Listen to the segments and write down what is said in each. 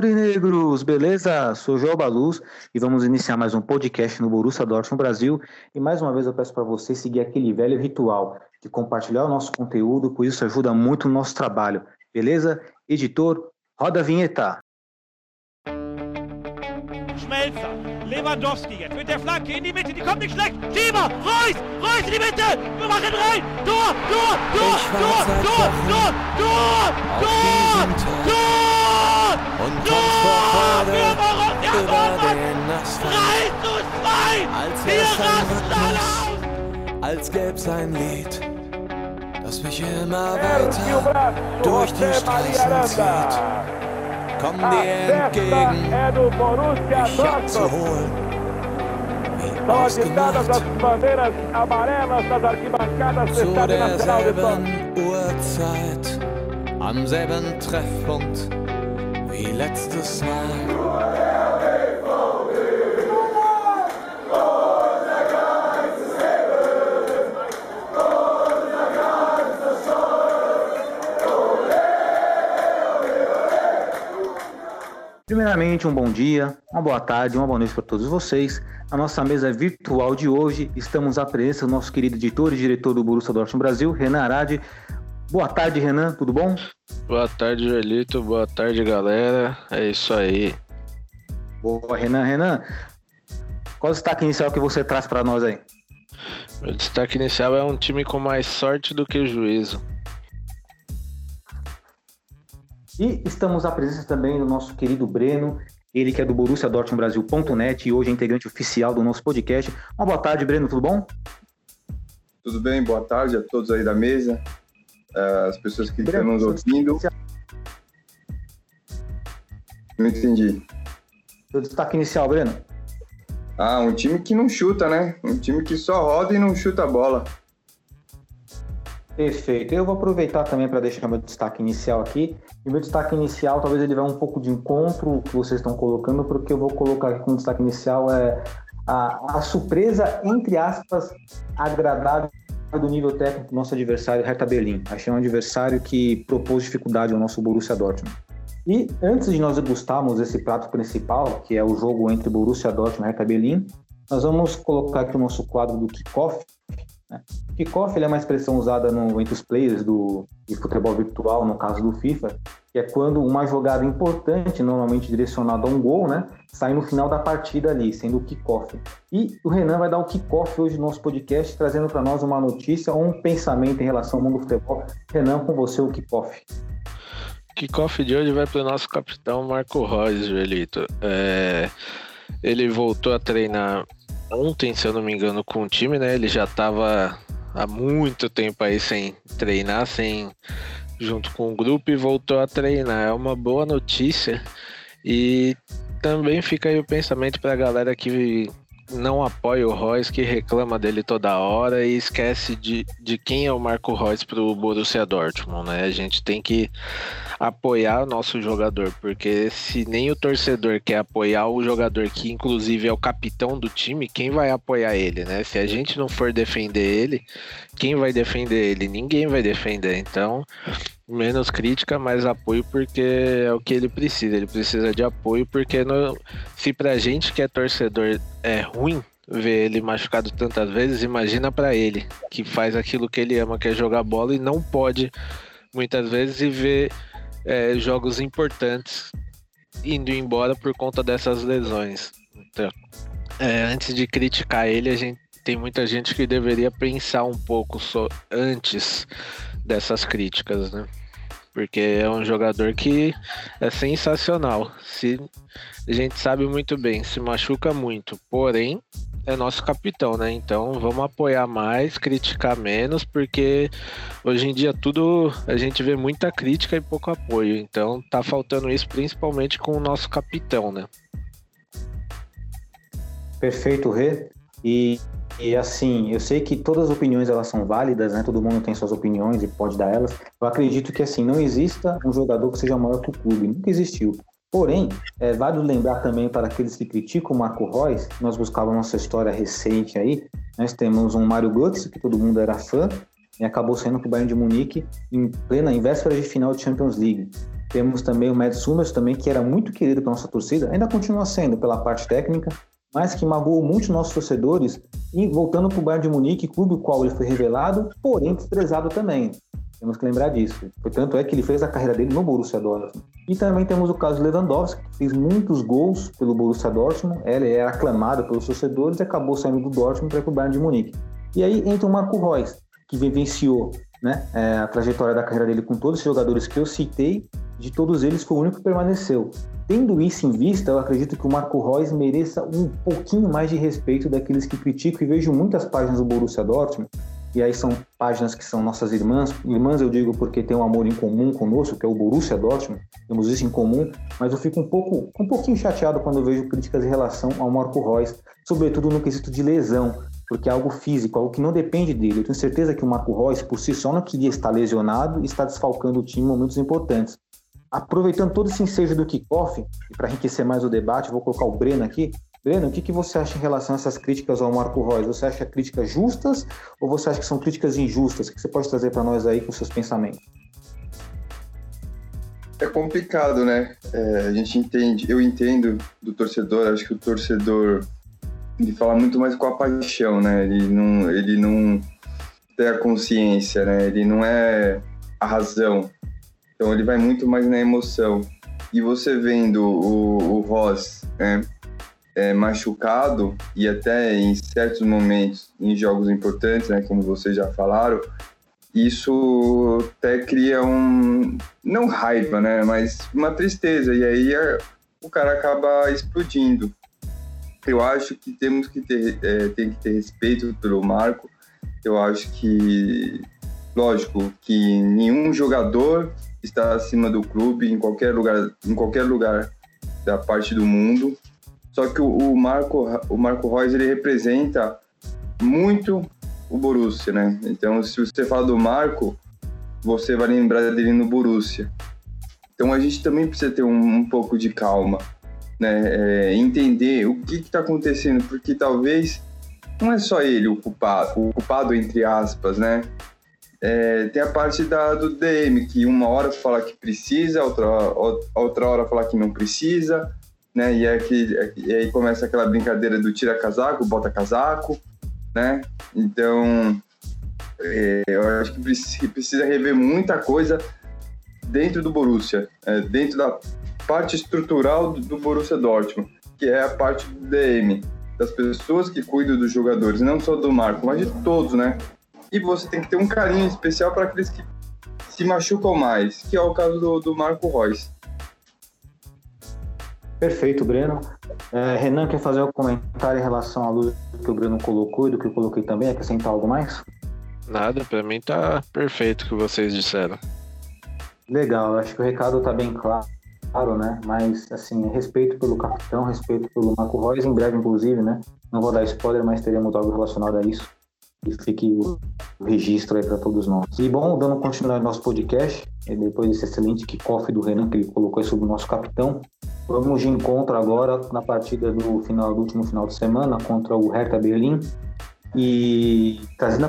Aurinegros, beleza? Sou João Baluz e vamos iniciar mais um podcast no Borussia Dortmund Brasil. E mais uma vez eu peço para você seguir aquele velho ritual de compartilhar o nosso conteúdo, pois isso ajuda muito no nosso trabalho, beleza? Editor, roda a vinheta. Schmelzer, Lewandowski jetzt mit der Flanke in die Mitte, die kommt nicht schlecht. Schieber, Reus, Reus in die Mitte, wir machen rein. Tor, Tor, Tor, Tor, Tor, Tor, Tor, Tor, Tor. Und kommt vor Freude über den Asphalt. 3 zu 2. Als Wir wär's ein. Rhythmus, als gäb's ein Lied, das mich immer weiter durch die Straßen zieht. Komm dir entgegen, dich abzuholen. Wie ausgemacht, zu derselben Uhrzeit, am selben Treffpunkt wie letztes Mal. Primeiramente, um bom dia, uma boa tarde, uma boa noite para todos vocês. A nossa mesa virtual de hoje, estamos à presença do nosso querido editor e diretor do Borussia Dortmund Brasil, Renan Arade. Boa tarde, Renan, tudo bom? Boa tarde, Joelito. Boa tarde, galera. É isso aí. Boa, Renan. Renan, qual o destaque inicial que você traz para nós aí? Meu destaque inicial é um time com mais sorte do que juízo. E estamos à presença também do nosso querido Breno, ele que é do Borussia Dortmund Brasil.net e hoje é integrante oficial do nosso podcast. Uma boa tarde, Breno, tudo bom? Tudo bem? Boa tarde a todos aí da mesa, as pessoas que estão nos ouvindo. Não entendi. Seu destaque inicial, Breno. Ah, um time que não chuta, né? Um time que só roda e não chuta a bola. Perfeito. Eu vou aproveitar também para deixar meu destaque inicial aqui. E meu destaque inicial, talvez ele vá um pouco de encontro que vocês estão colocando, porque eu vou colocar aqui como destaque inicial é a, a surpresa, entre aspas, agradável do nível técnico do nosso adversário, Hertha Berlim. Achei um adversário que propôs dificuldade ao nosso Borussia Dortmund. E antes de nós degustarmos esse prato principal, que é o jogo entre Borussia Dortmund e Hertha Berlim, nós vamos colocar aqui o nosso quadro do kickoff, Kickoff ele é uma expressão usada no, entre os players do, de futebol virtual, no caso do FIFA, que é quando uma jogada importante, normalmente direcionada a um gol, né, sai no final da partida ali, sendo o kickoff. E o Renan vai dar o kickoff hoje no nosso podcast, trazendo para nós uma notícia ou um pensamento em relação ao mundo do futebol. Renan, com você o kickoff. Kickoff de hoje vai para o nosso capitão Marco Reus, Joelito. É, ele voltou a treinar ontem, se eu não me engano, com o time, né? Ele já estava há muito tempo aí sem treinar, sem junto com o grupo e voltou a treinar. É uma boa notícia e também fica aí o pensamento para a galera que não apoia o Royce, que reclama dele toda hora e esquece de, de quem é o Marco Reus para o Borussia Dortmund, né? A gente tem que apoiar o nosso jogador, porque se nem o torcedor quer apoiar o jogador que inclusive é o capitão do time, quem vai apoiar ele, né? Se a gente não for defender ele, quem vai defender ele? Ninguém vai defender. Então, menos crítica, mais apoio, porque é o que ele precisa. Ele precisa de apoio, porque no, se pra gente que é torcedor é ruim ver ele machucado tantas vezes, imagina pra ele, que faz aquilo que ele ama, que é jogar bola e não pode muitas vezes e ver é, jogos importantes indo embora por conta dessas lesões. Então, é, antes de criticar ele, a gente tem muita gente que deveria pensar um pouco só antes dessas críticas, né? Porque é um jogador que é sensacional. Se a gente sabe muito bem, se machuca muito, porém é nosso capitão, né? Então vamos apoiar mais, criticar menos, porque hoje em dia tudo a gente vê muita crítica e pouco apoio. Então tá faltando isso principalmente com o nosso capitão, né? Perfeito, Rê. E, e assim, eu sei que todas as opiniões elas são válidas, né? Todo mundo tem suas opiniões e pode dar elas. Eu acredito que assim não exista um jogador que seja maior que o clube, nunca existiu. Porém, é válido lembrar também para aqueles que criticam o Marco Reus, nós buscávamos nossa história recente aí, nós temos um Mário Götze, que todo mundo era fã, e acabou saindo para o Bayern de Munique em plena, em véspera de final de Champions League. Temos também o Mads Summers também, que era muito querido pela nossa torcida, ainda continua sendo pela parte técnica, mas que magoou muito nossos torcedores. E voltando para o Bayern de Munique, clube o qual ele foi revelado, porém desprezado também. Temos que lembrar disso. Portanto, é que ele fez a carreira dele no Borussia Dortmund. E também temos o caso Lewandowski, que fez muitos gols pelo Borussia Dortmund. Ele era aclamado pelos torcedores e acabou saindo do Dortmund para o Bayern de Munique. E aí entra o Marco Reus, que vivenciou né, é, a trajetória da carreira dele com todos os jogadores que eu citei. De todos eles, foi o único que permaneceu. Tendo isso em vista, eu acredito que o Marco Reus mereça um pouquinho mais de respeito daqueles que criticam e vejo muitas páginas do Borussia Dortmund e aí são páginas que são nossas irmãs. Irmãs eu digo porque tem um amor em comum conosco, que é o Borussia Dortmund, temos isso em comum, mas eu fico um pouco, um pouquinho chateado quando vejo críticas em relação ao Marco Reus, sobretudo no quesito de lesão, porque é algo físico, algo que não depende dele. Eu tenho certeza que o Marco Reus, por si só, não queria estar lesionado e está desfalcando o time em momentos importantes. Aproveitando todo esse ensejo do kickoff, e para enriquecer mais o debate, vou colocar o Breno aqui, Breno, o que, que você acha em relação a essas críticas ao Marco Reus? Você acha críticas justas ou você acha que são críticas injustas? O que você pode trazer para nós aí com seus pensamentos? É complicado, né? É, a gente entende, eu entendo do torcedor, acho que o torcedor ele fala muito mais com a paixão, né? Ele não, ele não tem a consciência, né? Ele não é a razão. Então ele vai muito mais na emoção. E você vendo o, o Ross, né? é, machucado e até em certos momentos em jogos importantes, né, como vocês já falaram, isso até cria um não raiva, né, mas uma tristeza e aí é, o cara acaba explodindo. Eu acho que temos que ter é, tem que ter respeito pelo Marco. Eu acho que lógico que nenhum jogador está acima do clube em qualquer lugar em qualquer lugar da parte do mundo só que o, Marco, o Marco Reus, ele representa muito o Borussia, né? Então, se você fala do Marco, você vai lembrar dele no Borussia. Então, a gente também precisa ter um, um pouco de calma, né? É, entender o que está acontecendo, porque talvez não é só ele o culpado, o culpado entre aspas, né? É, tem a parte da, do DM, que uma hora fala que precisa, outra, outra hora fala que não precisa, né? E, é que, e aí começa aquela brincadeira do tira casaco, bota casaco, né? Então, é, eu acho que precisa rever muita coisa dentro do Borussia, é, dentro da parte estrutural do, do Borussia Dortmund, que é a parte do DM, das pessoas que cuidam dos jogadores, não só do Marco, mas de todos, né? E você tem que ter um carinho especial para aqueles que se machucam mais, que é o caso do, do Marco Reus. Perfeito, Breno. É, Renan, quer fazer um comentário em relação à luz que o Breno colocou e do que eu coloquei também? Acrescentar algo mais? Nada, para mim tá perfeito o que vocês disseram. Legal, acho que o recado tá bem claro, claro, né? Mas, assim, respeito pelo capitão, respeito pelo Marco Reus, em breve, inclusive, né? Não vou dar spoiler, mas teremos algo relacionado a isso. E fique o registro aí para todos nós. E bom, dando continuidade ao nosso podcast, depois desse excelente kickoff do Renan que ele colocou aí sobre o nosso capitão, Vamos de encontro agora na partida do final do último final de semana contra o Hertha Berlim e trazendo a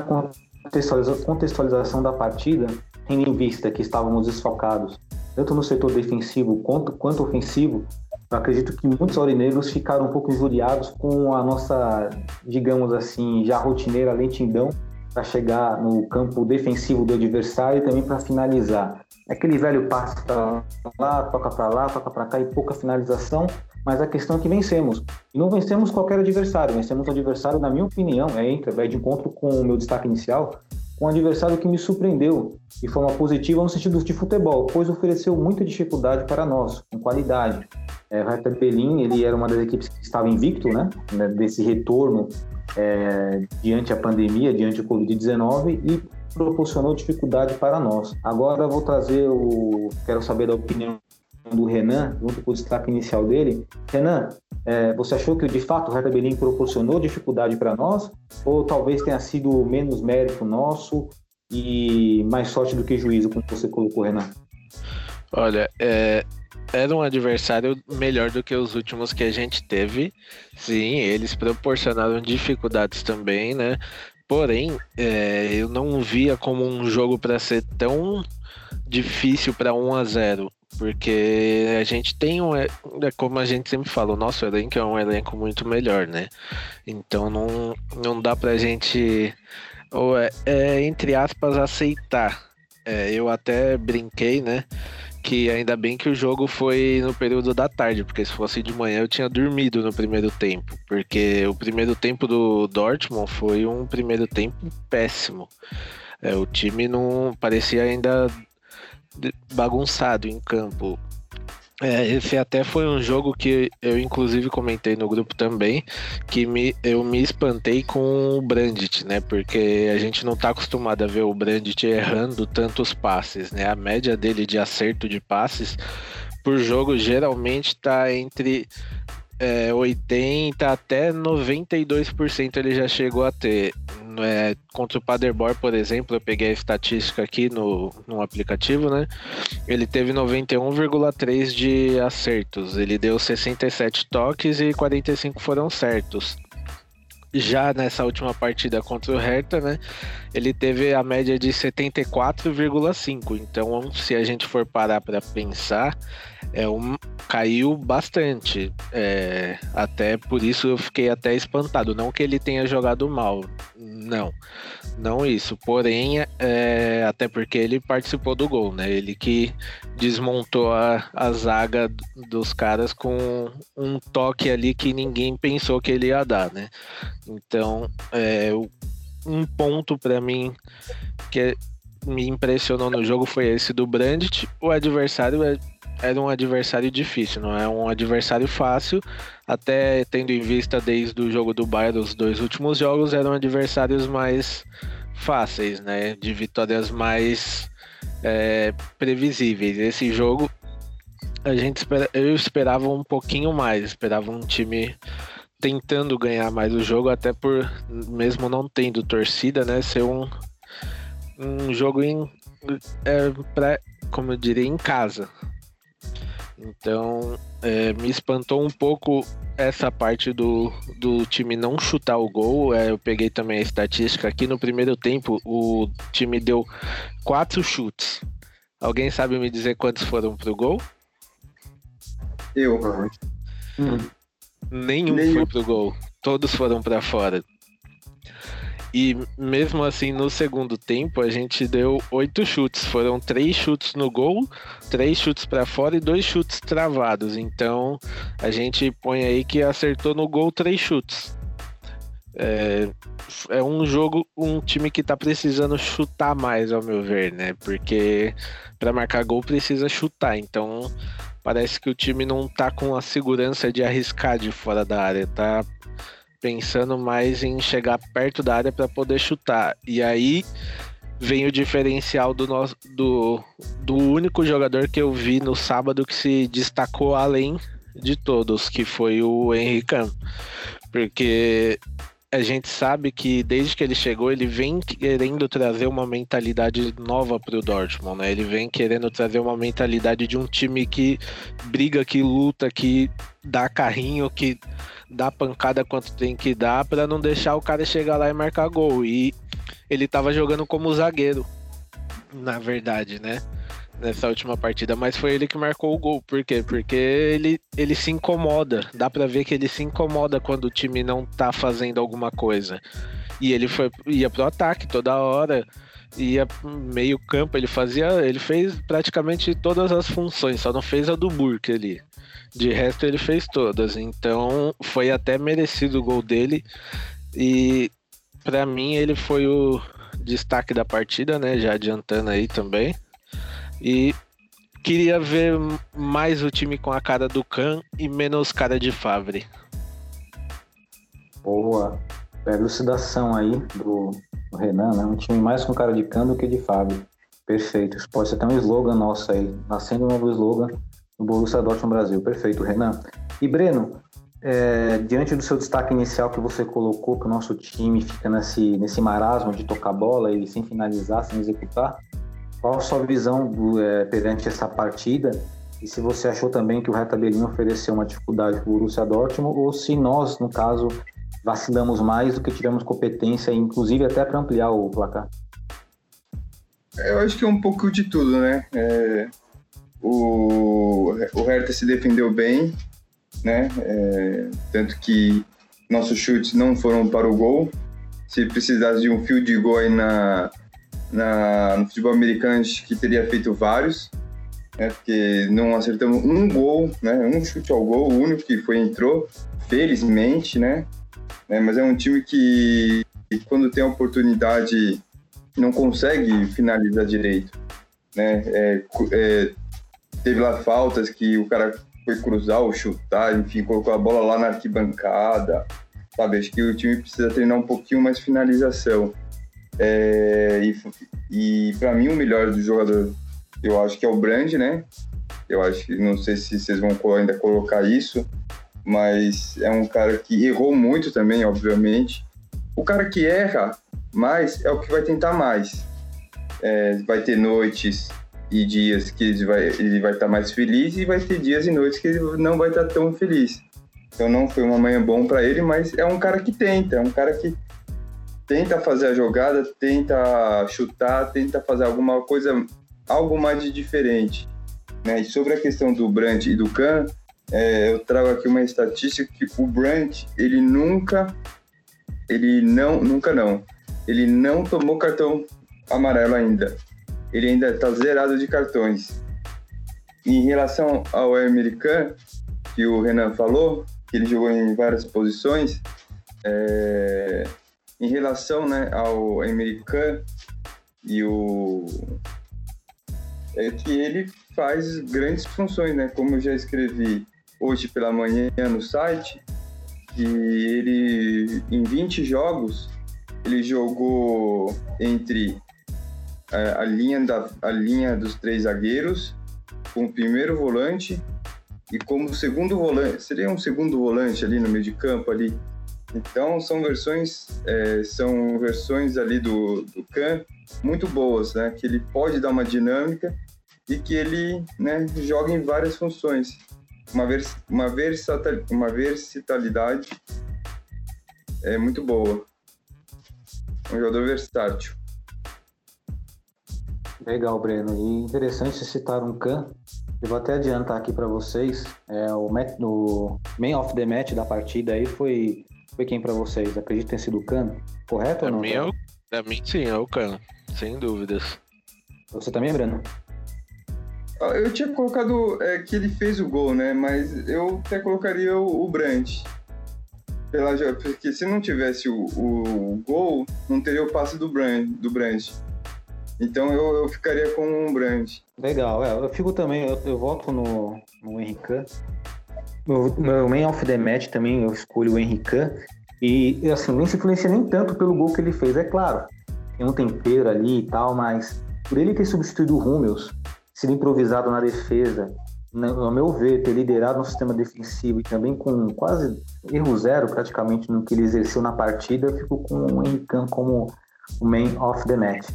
contextualização, contextualização da partida, tendo em vista que estávamos desfocados tanto no setor defensivo quanto, quanto ofensivo, eu acredito que muitos aurinegros ficaram um pouco injuriados com a nossa, digamos assim, já rotineira lentidão para chegar no campo defensivo do adversário e também para finalizar. É aquele velho passe para lá, toca para lá, toca para cá e pouca finalização, mas a questão é que vencemos. E não vencemos qualquer adversário, vencemos o adversário, na minha opinião, é, entra, vai de encontro com o meu destaque inicial, um adversário que me surpreendeu de forma positiva no sentido de futebol, pois ofereceu muita dificuldade para nós, com qualidade. É, Hertha Berlim, ele era uma das equipes que estava invicto, né, né desse retorno é, diante a pandemia, diante o Covid-19 e proporcionou dificuldade para nós. Agora vou trazer o. Quero saber da opinião do Renan, junto com o destaque inicial dele. Renan, é, você achou que de fato o Hertha Berlim proporcionou dificuldade para nós? Ou talvez tenha sido menos mérito nosso e mais sorte do que juízo, como você colocou, Renan? Olha, é, era um adversário melhor do que os últimos que a gente teve. Sim, eles proporcionaram dificuldades também, né? Porém, é, eu não via como um jogo para ser tão difícil para 1 a 0 Porque a gente tem um. É como a gente sempre fala, o nosso elenco é um elenco muito melhor, né? Então não, não dá pra gente. Ou é, é entre aspas, aceitar. É, eu até brinquei, né? que ainda bem que o jogo foi no período da tarde, porque se fosse de manhã eu tinha dormido no primeiro tempo, porque o primeiro tempo do Dortmund foi um primeiro tempo péssimo. É, o time não parecia ainda bagunçado em campo. É, esse até foi um jogo que eu inclusive comentei no grupo também, que me, eu me espantei com o Brandit, né? Porque a gente não tá acostumado a ver o Brandit errando tantos passes, né? A média dele de acerto de passes por jogo geralmente tá entre é, 80 até 92% ele já chegou a ter. É, contra o Paderborn, por exemplo, eu peguei a estatística aqui no, no aplicativo, né? Ele teve 91,3 de acertos. Ele deu 67 toques e 45 foram certos já nessa última partida contra o Hertha, né? Ele teve a média de 74,5. Então, se a gente for parar para pensar, é um, caiu bastante. É, até por isso eu fiquei até espantado. Não que ele tenha jogado mal, não, não isso. Porém, é, até porque ele participou do gol, né? Ele que desmontou a, a zaga dos caras com um toque ali que ninguém pensou que ele ia dar, né? Então, é, um ponto para mim que me impressionou no jogo foi esse do Brandt. O adversário é era um adversário difícil, não é um adversário fácil, até tendo em vista desde o jogo do Bayern, os dois últimos jogos eram adversários mais fáceis, né? De vitórias mais é, previsíveis. Esse jogo a gente espera, eu esperava um pouquinho mais, esperava um time tentando ganhar mais o jogo, até por mesmo não tendo torcida, né? Ser um, um jogo em é, pra, como eu diria, em casa. Então, é, me espantou um pouco essa parte do, do time não chutar o gol. É, eu peguei também a estatística aqui. No primeiro tempo, o time deu quatro chutes. Alguém sabe me dizer quantos foram pro gol? Eu. Hum. Nenhum, Nenhum foi pro gol. Todos foram para fora. E mesmo assim, no segundo tempo, a gente deu oito chutes. Foram três chutes no gol, três chutes para fora e dois chutes travados. Então, a gente põe aí que acertou no gol três chutes. É, é um jogo, um time que tá precisando chutar mais, ao meu ver, né? Porque para marcar gol precisa chutar. Então, parece que o time não tá com a segurança de arriscar de fora da área, tá pensando mais em chegar perto da área para poder chutar. E aí vem o diferencial do nosso do, do único jogador que eu vi no sábado que se destacou além de todos, que foi o Henrique Porque a gente sabe que desde que ele chegou, ele vem querendo trazer uma mentalidade nova para o Dortmund, né? Ele vem querendo trazer uma mentalidade de um time que briga, que luta, que dá carrinho, que dá pancada quanto tem que dar para não deixar o cara chegar lá e marcar gol. E ele tava jogando como zagueiro, na verdade, né? Nessa última partida, mas foi ele que marcou o gol. Por quê? Porque ele, ele se incomoda. Dá para ver que ele se incomoda quando o time não tá fazendo alguma coisa. E ele foi ia pro ataque toda hora ia meio campo, ele fazia, ele fez praticamente todas as funções, só não fez a do Burke ali. De resto ele fez todas, então foi até merecido o gol dele e para mim ele foi o destaque da partida, né? Já adiantando aí também. E queria ver mais o time com a cara do Khan e menos cara de Favre. Boa. Elucidação aí do, Renan, né? Um time mais com cara de Khan do que de Favre. Perfeito. Isso pode ser até um slogan nosso aí. Nascendo um novo slogan no Borussia Dortmund Brasil. Perfeito, Renan. E Breno, é, diante do seu destaque inicial que você colocou, que o nosso time fica nesse, nesse marasmo de tocar bola e sem finalizar, sem executar, qual a sua visão do, é, perante essa partida? E se você achou também que o Hertha Berlim ofereceu uma dificuldade para o Borussia Dortmund, ou se nós, no caso, vacilamos mais do que tivemos competência, inclusive até para ampliar o placar? Eu acho que é um pouco de tudo, né? É, o, o Hertha se defendeu bem, né? É, tanto que nossos chutes não foram para o gol. Se precisasse de um fio de gol aí na, na, no futebol americano, acho que teria feito vários, né? Porque não acertamos um gol, né? Um chute ao gol, o único que foi entrou, felizmente, né? É, mas é um time que, quando tem a oportunidade, não consegue finalizar direito, né? É, é, teve lá faltas que o cara foi cruzar ou chutar, enfim, colocou a bola lá na arquibancada, sabe? Acho que o time precisa treinar um pouquinho mais finalização. É, e e para mim, o melhor do jogador, eu acho que é o Brand, né? Eu acho que, não sei se vocês vão ainda colocar isso, mas é um cara que errou muito também, obviamente. O cara que erra mais é o que vai tentar mais. É, vai ter noites e dias que ele vai, ele vai estar mais feliz e vai ter dias e noites que ele não vai estar tão feliz. Então não foi uma manhã bom para ele, mas é um cara que tenta, é um cara que tenta fazer a jogada, tenta chutar, tenta fazer alguma coisa, algo mais de diferente. Né? E sobre a questão do Brandt e do Kahn, é, eu trago aqui uma estatística que o Brandt, ele nunca, ele não, nunca não, ele não tomou cartão amarelo ainda ele ainda está zerado de cartões. Em relação ao americano, que o Renan falou, que ele jogou em várias posições, é, em relação né, ao americano e o é que ele faz grandes funções, né? Como eu já escrevi hoje pela manhã no site, que ele em 20 jogos ele jogou entre é, a, linha da, a linha dos três zagueiros, como primeiro volante e como segundo volante. Seria um segundo volante ali no meio de campo ali. Então são versões é, são versões ali do, do Khan muito boas, né? Que ele pode dar uma dinâmica e que ele né, joga em várias funções. Uma, vers uma, versatil uma versatilidade é muito boa. Um jogador versátil. Legal, Breno. E interessante citar um Khan. Eu vou até adiantar aqui para vocês. É, o, match, o main of the match da partida aí foi, foi quem para vocês? Acredito ter sido o Khan, correto ou não? Mim é o, pra mim sim, é o Khan, sem dúvidas. Você também, Breno? Ah, eu tinha colocado é, que ele fez o gol, né? Mas eu até colocaria o, o Brandt. Pela, porque se não tivesse o, o, o, gol, não teria o passe do Brand, do Brandt. Então eu, eu ficaria com um Brand. Legal, é, eu fico também, eu, eu voto no, no Henrique. Meu, main of the match também eu escolho o Henrique. E assim, nem se influencia nem tanto pelo gol que ele fez, é claro. Tem um tempero ali e tal, mas por ele ter substituído o Rummels, sido improvisado na defesa, ao meu ver, ter liderado no sistema defensivo e também com quase erro zero praticamente no que ele exerceu na partida, eu fico com o Henrique como o main of the match.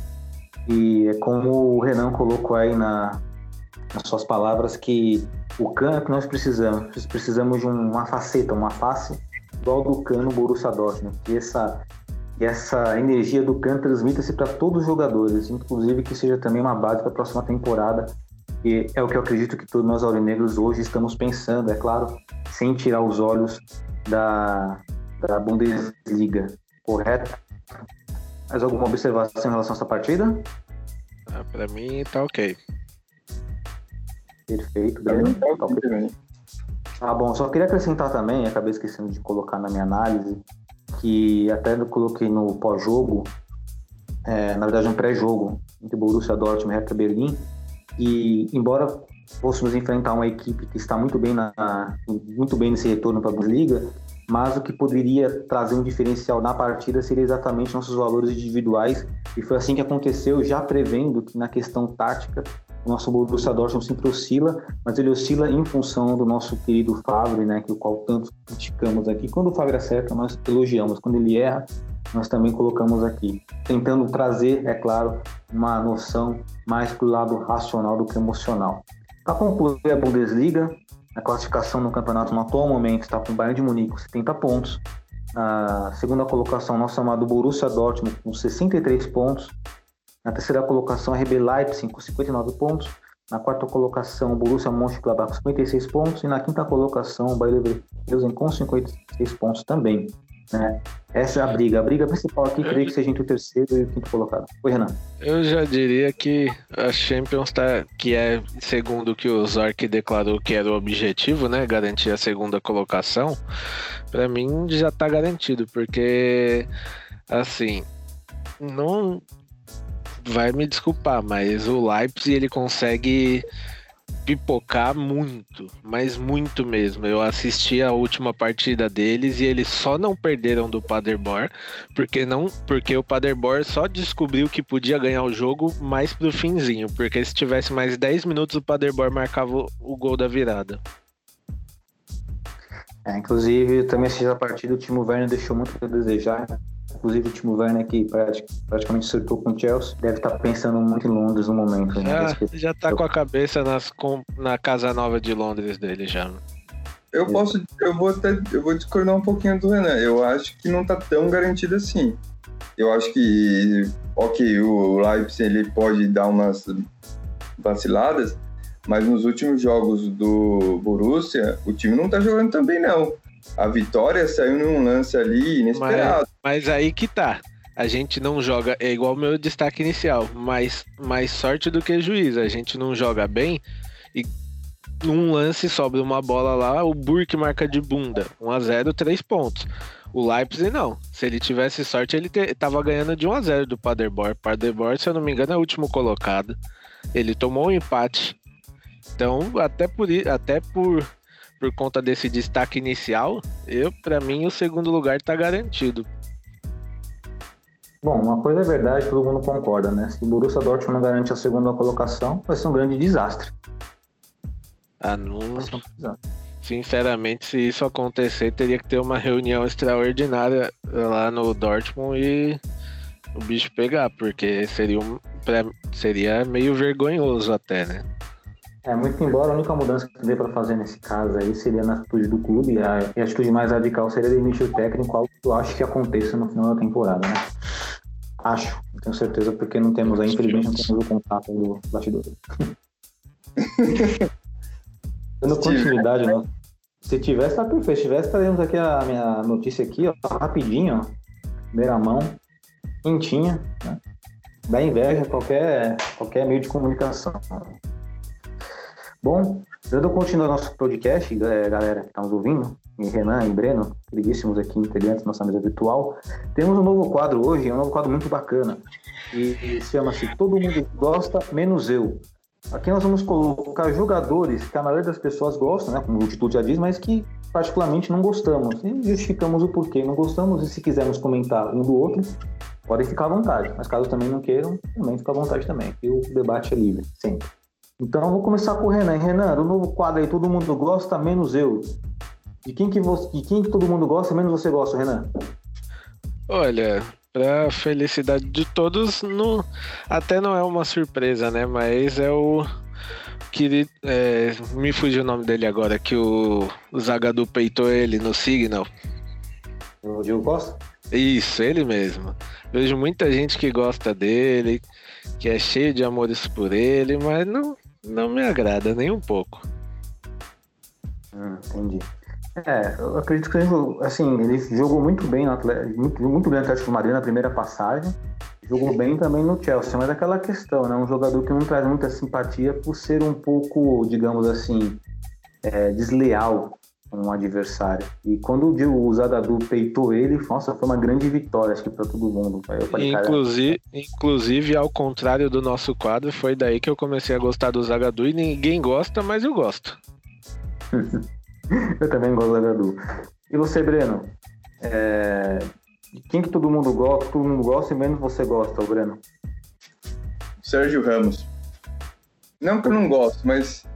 E é como o Renan colocou aí na, nas suas palavras que o Kahn é que nós precisamos. Precisamos de uma faceta, uma face igual do Kahn no Borussia Dortmund. Que essa, que essa energia do Kahn transmita-se para todos os jogadores, inclusive que seja também uma base para a próxima temporada. E é o que eu acredito que todos nós aurinegros hoje estamos pensando, é claro, sem tirar os olhos da, da Bundesliga, correto? Mais alguma observação em relação a essa partida? Ah, pra mim tá ok. Perfeito, Breno. Tá ok Ah, bom, só queria acrescentar também, acabei esquecendo de colocar na minha análise, que até eu coloquei no pós-jogo, é, na verdade um pré-jogo, entre Borussia Dortmund e Hertha Berlim, e embora fôssemos enfrentar uma equipe que está muito bem, na, muito bem nesse retorno para a Bundesliga, mas o que poderia trazer um diferencial na partida seria exatamente nossos valores individuais, e foi assim que aconteceu, já prevendo que na questão tática o nosso Borussia Dortmund sempre oscila, mas ele oscila em função do nosso querido Favre, né, que o qual tanto criticamos aqui. Quando o Favre acerta, nós elogiamos, quando ele erra, nós também colocamos aqui, tentando trazer, é claro, uma noção mais para o lado racional do que emocional. Para concluir a Bundesliga, a classificação no campeonato no atual momento está com o Bayern de Munique com 70 pontos. Na segunda colocação, nosso amado Borussia Dortmund com 63 pontos. Na terceira colocação, a RB Leipzig com 59 pontos. Na quarta colocação, o Borussia Mönchengladbach com 56 pontos. E na quinta colocação, o Bayer Leverkusen com 56 pontos também. Né? Essa é a briga. A briga principal aqui, creio que seja entre o terceiro e o quinto colocado. Oi, Renan. Eu já diria que a Champions tá, que é segundo o que o Zork declarou que era o objetivo, né? Garantir a segunda colocação. Para mim já tá garantido, porque assim, não vai me desculpar, mas o Leipzig ele consegue pipocar muito, mas muito mesmo. Eu assisti a última partida deles e eles só não perderam do Paderborn porque não, porque o Paderborn só descobriu que podia ganhar o jogo mais pro finzinho, porque se tivesse mais 10 minutos o Paderborn marcava o gol da virada. É, inclusive, também assisti a partida, o Timo Werner deixou muito a desejar. Inclusive o Timo Werner que praticamente acertou com o Chelsea, deve estar tá pensando muito em Londres no momento. Né? Já, já tá com a cabeça nas, com, na casa nova de Londres dele já. Eu posso, eu vou até, eu vou discordar um pouquinho do Renan. Eu acho que não tá tão garantido assim. Eu acho que, ok, o Leipzig ele pode dar umas vaciladas, mas nos últimos jogos do Borussia, o time não tá jogando também não. A vitória saiu num lance ali inesperado. Mas, aí que tá. A gente não joga, é igual o meu destaque inicial, mas mais sorte do que juiz. A gente não joga bem e num lance sobra uma bola lá, o Burke marca de bunda. 1 a 0 3 pontos. O Leipzig não. Se ele tivesse sorte, ele te, tava ganhando de 1 a 0 do Paderborn. Paderborn, se eu não me engano, é o último colocado. Ele tomou um empate. Então, até por até por por conta desse destaque inicial, eu, para mim, o segundo lugar está garantido. Bom, uma coisa é verdade, todo mundo concorda, né? Se o Borussia Dortmund não garante a segunda colocação, vai ser um grande desastre. Ah, não... Sinceramente, se isso acontecer, teria que ter uma reunião extraordinária lá no Dortmund e o bicho pegar, porque seria, um, seria meio vergonhoso até, né? É, muito embora a única mudança que dê para fazer nesse caso aí seria na atitude do clube, a, a atitude mais radical seria demitir o técnico, algo que eu acho que aconteça no final da temporada, né? Acho, tenho certeza, porque não temos aí, infelizmente, não temos o contato do bastidor. Dando continuidade, né? se tivesse, tá perfeito. Se tivesse, estaremos aqui a minha notícia aqui, ó, rapidinho, ó, primeira mão, quentinha, né? Dá inveja qualquer, qualquer meio de comunicação. Bom, dando continuidade ao nosso podcast, é, galera que está nos ouvindo, Renan e Breno, queridíssimos aqui integrantes da nossa mesa virtual, temos um novo quadro hoje, é um novo quadro muito bacana, e chama-se Todo Mundo Gosta, Menos Eu. Aqui nós vamos colocar jogadores que a maioria das pessoas gostam, né, como o título já diz, mas que particularmente não gostamos. E justificamos o porquê não gostamos, e se quisermos comentar um do outro, podem ficar à vontade. Mas caso também não queiram, também fica à vontade também. E o debate é livre, sempre. Então vou começar com o Renan. Renan, do novo quadro aí, todo mundo gosta, menos eu. De quem que, você, de quem que todo mundo gosta, menos você gosta, Renan? Olha, pra felicidade de todos, não, até não é uma surpresa, né? Mas é o que é, me fugiu o nome dele agora, que o, o Zagadu peitou ele no Signal. O Diego Costa? Isso, ele mesmo. Vejo muita gente que gosta dele, que é cheio de amores por ele, mas não, não me agrada nem um pouco. Hum, entendi. É, eu acredito que assim, ele jogou muito bem no Atlético, muito, muito bem no Atlético de Madrid na primeira passagem, jogou bem também no Chelsea, mas aquela questão, né? Um jogador que não traz muita simpatia por ser um pouco, digamos assim, é, desleal um adversário. E quando o Zagadou peitou ele, nossa, foi uma grande vitória, acho que para todo mundo. Falei, inclusive, inclusive, ao contrário do nosso quadro, foi daí que eu comecei a gostar do Zagadou e ninguém gosta, mas eu gosto. eu também gosto do Zagadou. E você, Breno? É... Quem que todo mundo gosta, todo mundo gosta e menos você gosta, Breno? Sérgio Ramos. Não que eu não gosto, mas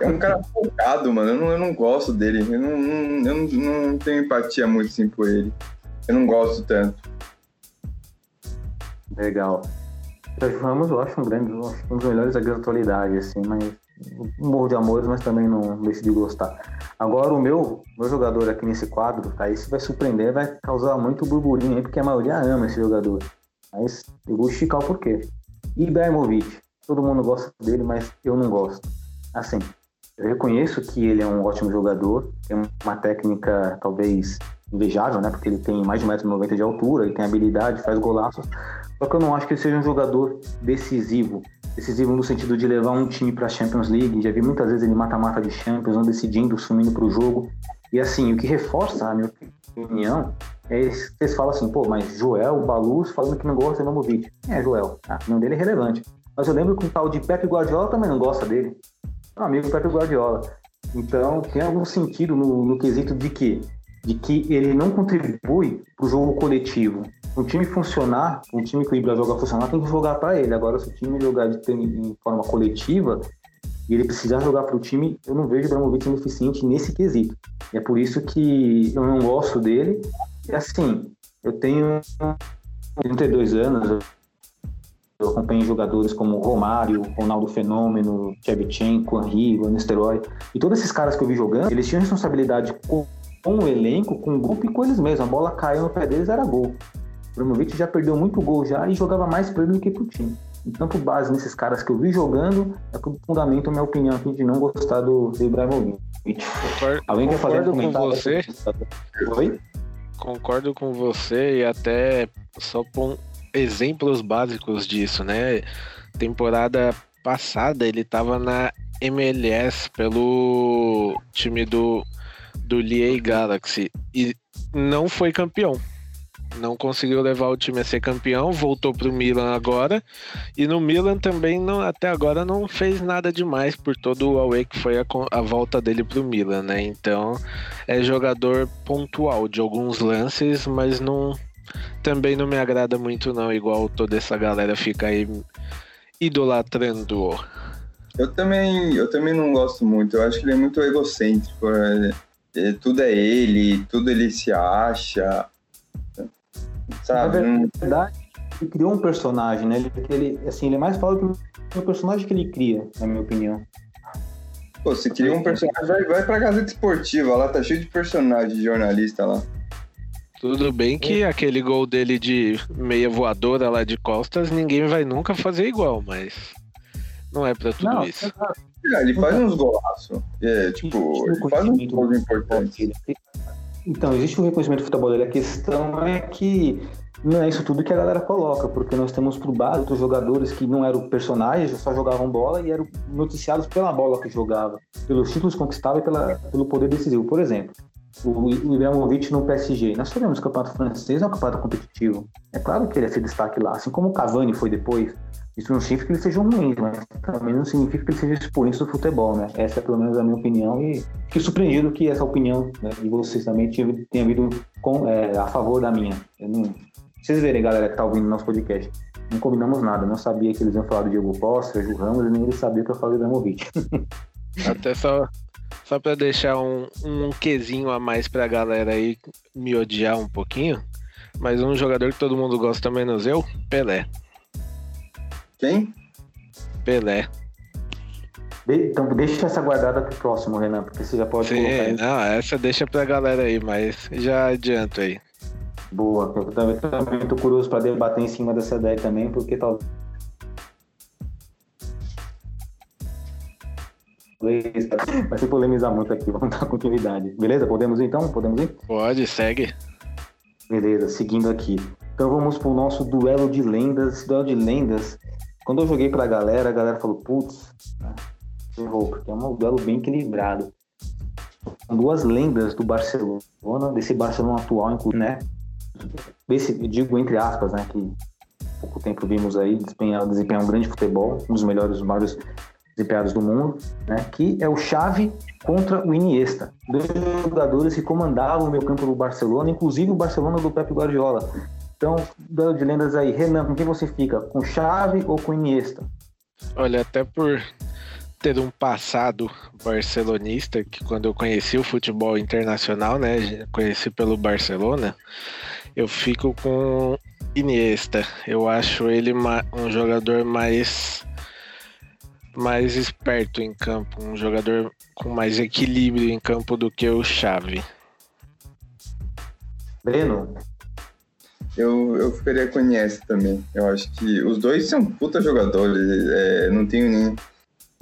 é um cara focado, mano. Eu não, eu não gosto dele. Eu não, não, eu não, não tenho empatia muito assim por ele. Eu não gosto tanto. Legal. Sérgio Ramos eu acho um grande, um dos melhores zagueiros da atualidade, assim, mas morro de amores, mas também não deixo de gostar. Agora o meu, meu jogador aqui nesse quadro, aí se vai surpreender, vai causar muito burburinho aí, porque a maioria ama esse jogador. Mas eu vou esticar o porquê. Ibrahimovic. todo mundo gosta dele, mas eu não gosto. Assim, eu reconheço que ele é um ótimo jogador, tem uma técnica talvez invejável, né? Porque ele tem mais de 1,90m de altura, ele tem habilidade, faz golaços. Só que eu não acho que ele seja um jogador decisivo. Decisivo no sentido de levar um time para a Champions League. Já vi muitas vezes ele mata-mata de Champions, não decidindo, sumindo para o jogo. E assim, o que reforça a minha opinião é vocês falam assim, pô, mas Joel, Baluz falando que não gosta do Novovic. É, Joel, a opinião dele é relevante. Mas eu lembro que o tal de Pepe Guardiola também não gosta dele. Amigo do Pepe Guardiola. Então, tem algum sentido no, no quesito de que de que ele não contribui para o jogo coletivo. Um time funcionar, um time que o Ibra joga funcionar, tem que jogar para ele. Agora, se o time jogar de, em forma coletiva e ele precisar jogar para o time, eu não vejo o Ibrahimovic ineficiente nesse quesito. E é por isso que eu não gosto dele. E assim, eu tenho 32 anos, eu acompanho jogadores como Romário, Ronaldo Fenômeno, Shevchenko, Henry, Van Nistelrooy. E todos esses caras que eu vi jogando, eles tinham responsabilidade com o elenco, com o grupo e com eles mesmos. A bola caiu no pé deles, era gol. O Ibrahimovic já perdeu muito gol já e jogava mais ele do que pro time. Então, por base nesses caras que eu vi jogando, é que eu fundamento a minha opinião aqui de não gostar do, do Ibrahimovic. Concordo, Alguém quer fazer um com você? Oi? Concordo com você e até só com exemplos básicos disso, né? Temporada passada ele estava na MLS pelo time do do LA Galaxy e não foi campeão. Não conseguiu levar o time a ser campeão, voltou para o Milan agora. E no Milan também não, até agora não fez nada demais por todo o away que foi a, a volta dele para o Milan, né? Então é jogador pontual de alguns lances, mas não também não me agrada muito não, igual toda essa galera fica aí idolatrando. Eu também, eu também não gosto muito. Eu acho que ele é muito egocêntrico. Né? É, tudo é ele, tudo ele se acha. Sabe? Na verdade, ele criou um personagem, né? Ele, ele, assim, ele é mais fala do que o personagem que ele cria, na minha opinião. Pô, se cria um personagem, vai, vai pra Gazeta Esportiva, lá tá cheio de personagem de jornalista lá. Tudo bem que é. aquele gol dele de meia voadora lá de costas, ninguém vai nunca fazer igual, mas não é pra tudo não, isso. É é, ele faz uns golaços. É, tipo, ele faz uns gols importantes. Então, existe um reconhecimento do futebol dele. A questão é que não é isso tudo que a galera coloca, porque nós temos por base outros jogadores que não eram personagens, só jogavam bola e eram noticiados pela bola que jogava, pelos títulos conquistados e pela, pelo poder decisivo. Por exemplo, o Ibrahimovic no PSG. Nós sabemos que o campeonato francês é um campeonato competitivo. É claro que ele ia ser destaque lá, assim como o Cavani foi depois. Isso não significa que ele seja ruim, mas também não significa que ele seja expoente do futebol, né? Essa é pelo menos a minha opinião e fiquei surpreendido que essa opinião né, de vocês também tenha vindo com, é, a favor da minha. Não... Vocês verem, galera, que tá ouvindo nosso podcast. Não combinamos nada, não sabia que eles iam falar do Diego Costa, Ju Ramos, nem eles sabiam que eu falei da Movite. Até só, só para deixar um, um quesinho a mais pra galera aí me odiar um pouquinho, mas um jogador que todo mundo gosta menos eu, Pelé. Quem? Pelé. então deixa essa guardada pro próximo, Renan, porque você já pode Sim, colocar. Aí. Não, essa deixa pra galera aí, mas já adianto aí. Boa, eu também, também tô curioso para debater em cima dessa ideia também, porque talvez vai se polemizar muito aqui, vamos dar continuidade. Beleza? Podemos ir então? Podemos ir? Pode, segue. Beleza, seguindo aqui. Então vamos pro nosso duelo de lendas. Esse duelo de lendas quando eu joguei pra galera, a galera falou, putz, errou, porque é um duelo bem equilibrado. São duas lendas do Barcelona, desse Barcelona atual, inclusive, né? Desse, digo entre aspas, né? Que pouco tempo vimos aí desempenhar, desempenhar um grande futebol, um dos melhores, maiores desempenhados do mundo, né? Que é o Xavi contra o Iniesta. Dois jogadores que comandavam o meio campo do Barcelona, inclusive o Barcelona do Pep Guardiola. Então, duelo de lendas aí. Renan, com quem você fica? Com Chave ou com Iniesta? Olha, até por ter um passado barcelonista, que quando eu conheci o futebol internacional, né, conheci pelo Barcelona, eu fico com Iniesta. Eu acho ele um jogador mais mais esperto em campo, um jogador com mais equilíbrio em campo do que o Xavi. Breno, eu, eu ficaria com o Iniesta também. Eu acho que os dois são puta jogadores. É, não tenho nem.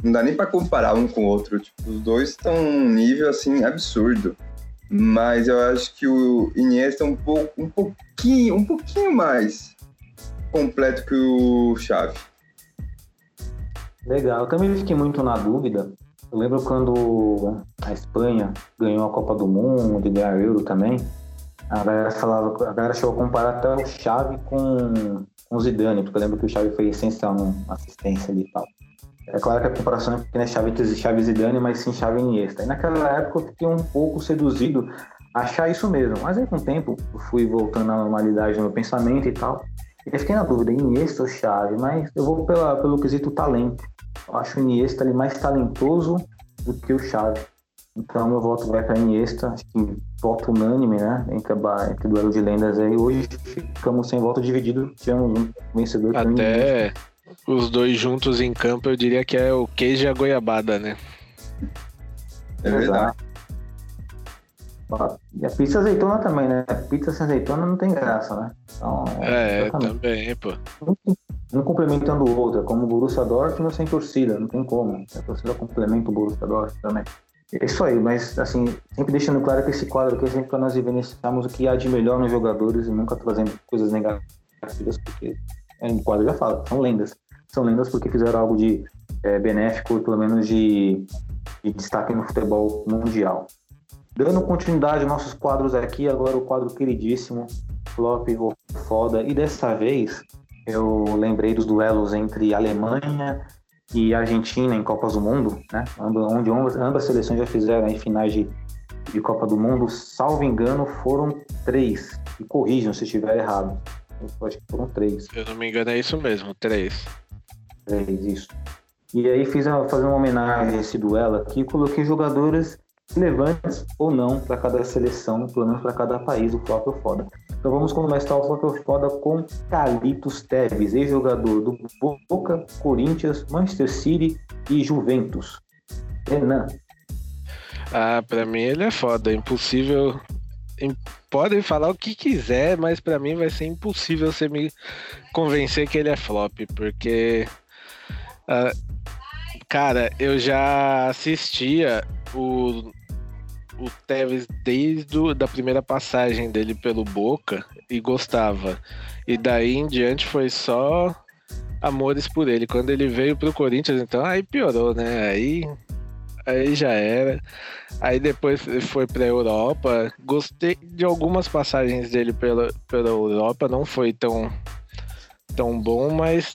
Não dá nem para comparar um com o outro. Tipo, os dois estão num nível assim absurdo. Mas eu acho que o Iniesta é um pouco, um pouquinho, um pouquinho mais completo que o Xavi. Legal. Eu também fiquei muito na dúvida. Eu lembro quando a Espanha ganhou a Copa do Mundo e a Euro também. A galera falava, a galera chegou a comparar até o Xavi com, com o Zidane, porque eu lembro que o Xavi foi essencial na assistência ali e tal. É claro que a comparação é não é Xavi entre Xavi e Zidane, mas sim Xavi Iniesta. E naquela época eu fiquei um pouco seduzido a achar isso mesmo. Mas aí com o tempo eu fui voltando à normalidade no meu pensamento e tal. Eu fiquei na dúvida, Iniesta ou Xavi? Mas eu vou pela, pelo quesito talento. Eu acho o Iniesta ali mais talentoso do que o Xavi. Então meu voto vai para Iniesta, acho que voto unânime, né? Entre, a, entre duelo de lendas aí. Hoje ficamos sem voto dividido, tivemos um vencedor. Até os dois juntos em campo, eu diria que é o queijo e a goiabada, né? É verdade. E a pizza azeitona também, né? A pizza sem azeitona não tem graça, né? Então, é, é também, pô. Um complementando o outro, é como o Borussia Dortmund sem torcida, não tem como. A torcida complementa o Borussia Dortmund também. É isso aí, mas assim, sempre deixando claro que esse quadro aqui é sempre para nós evidenciarmos o que há de melhor nos jogadores e nunca trazendo coisas negativas, porque é, o quadro já fala, são lendas. São lendas porque fizeram algo de é, benéfico, pelo menos de, de destaque no futebol mundial. Dando continuidade aos nossos quadros aqui, agora o quadro queridíssimo, Flop ou Foda. E dessa vez eu lembrei dos duelos entre Alemanha e Argentina em Copas do Mundo, né? onde ambas, ambas seleções já fizeram em finais de, de Copa do Mundo. Salvo engano, foram três. E corrijam se estiver errado. Eu acho que foram três. Se eu não me engano, é isso mesmo, três. Três, isso. E aí fiz fazer uma homenagem a esse duelo aqui, coloquei jogadores relevantes ou não para cada seleção, pelo menos para cada país, o ou foda. Então vamos começar o ou foda com Calitos Teves, ex-jogador do Boca, Corinthians, Manchester City e Juventus. Renan. Ah, para mim ele é foda, impossível. Podem falar o que quiser, mas para mim vai ser impossível você me convencer que ele é flop, porque uh, cara, eu já assistia o, o Tevez desde a da primeira passagem dele pelo Boca e gostava. E daí em diante foi só amores por ele. Quando ele veio pro Corinthians, então aí piorou, né? Aí aí já era. Aí depois foi pra Europa. Gostei de algumas passagens dele pela, pela Europa, não foi tão, tão bom, mas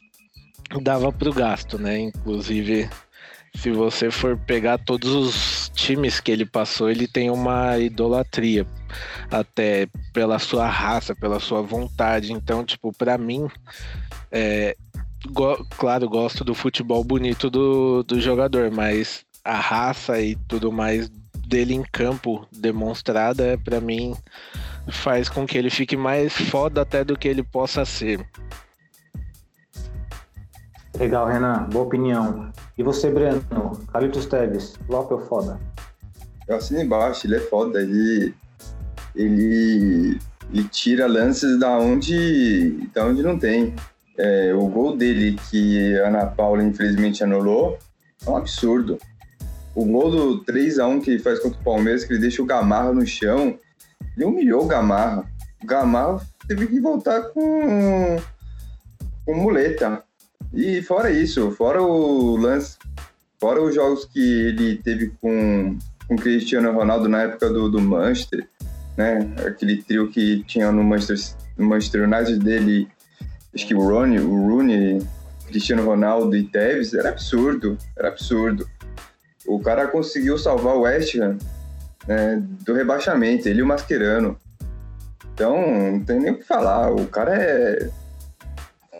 dava pro gasto, né? Inclusive se você for pegar todos os times que ele passou, ele tem uma idolatria, até pela sua raça, pela sua vontade. Então, tipo, para mim, é, go claro, gosto do futebol bonito do, do jogador, mas a raça e tudo mais dele em campo demonstrada, para mim, faz com que ele fique mais foda até do que ele possa ser. Legal, Renan. Boa opinião. E você, Breno? Carlitos Teves, flop ou foda? Eu assino embaixo, ele é foda. Ele, ele, ele tira lances da onde, da onde não tem. É, o gol dele, que a Ana Paula infelizmente anulou, é um absurdo. O gol do 3x1 que ele faz contra o Palmeiras, que ele deixa o Gamarra no chão, ele humilhou o Gamarra. O Gamarra teve que voltar com, com muleta. E fora isso, fora o lance, fora os jogos que ele teve com com Cristiano Ronaldo na época do, do Manchester, né? Aquele trio que tinha no Manchester, no Manchester United dele, acho que o Rooney, o Rooney, Cristiano Ronaldo e Tevez, era absurdo, era absurdo. O cara conseguiu salvar o West Ham né, do rebaixamento, ele e o Mascherano. Então, não tem nem o que falar. O cara é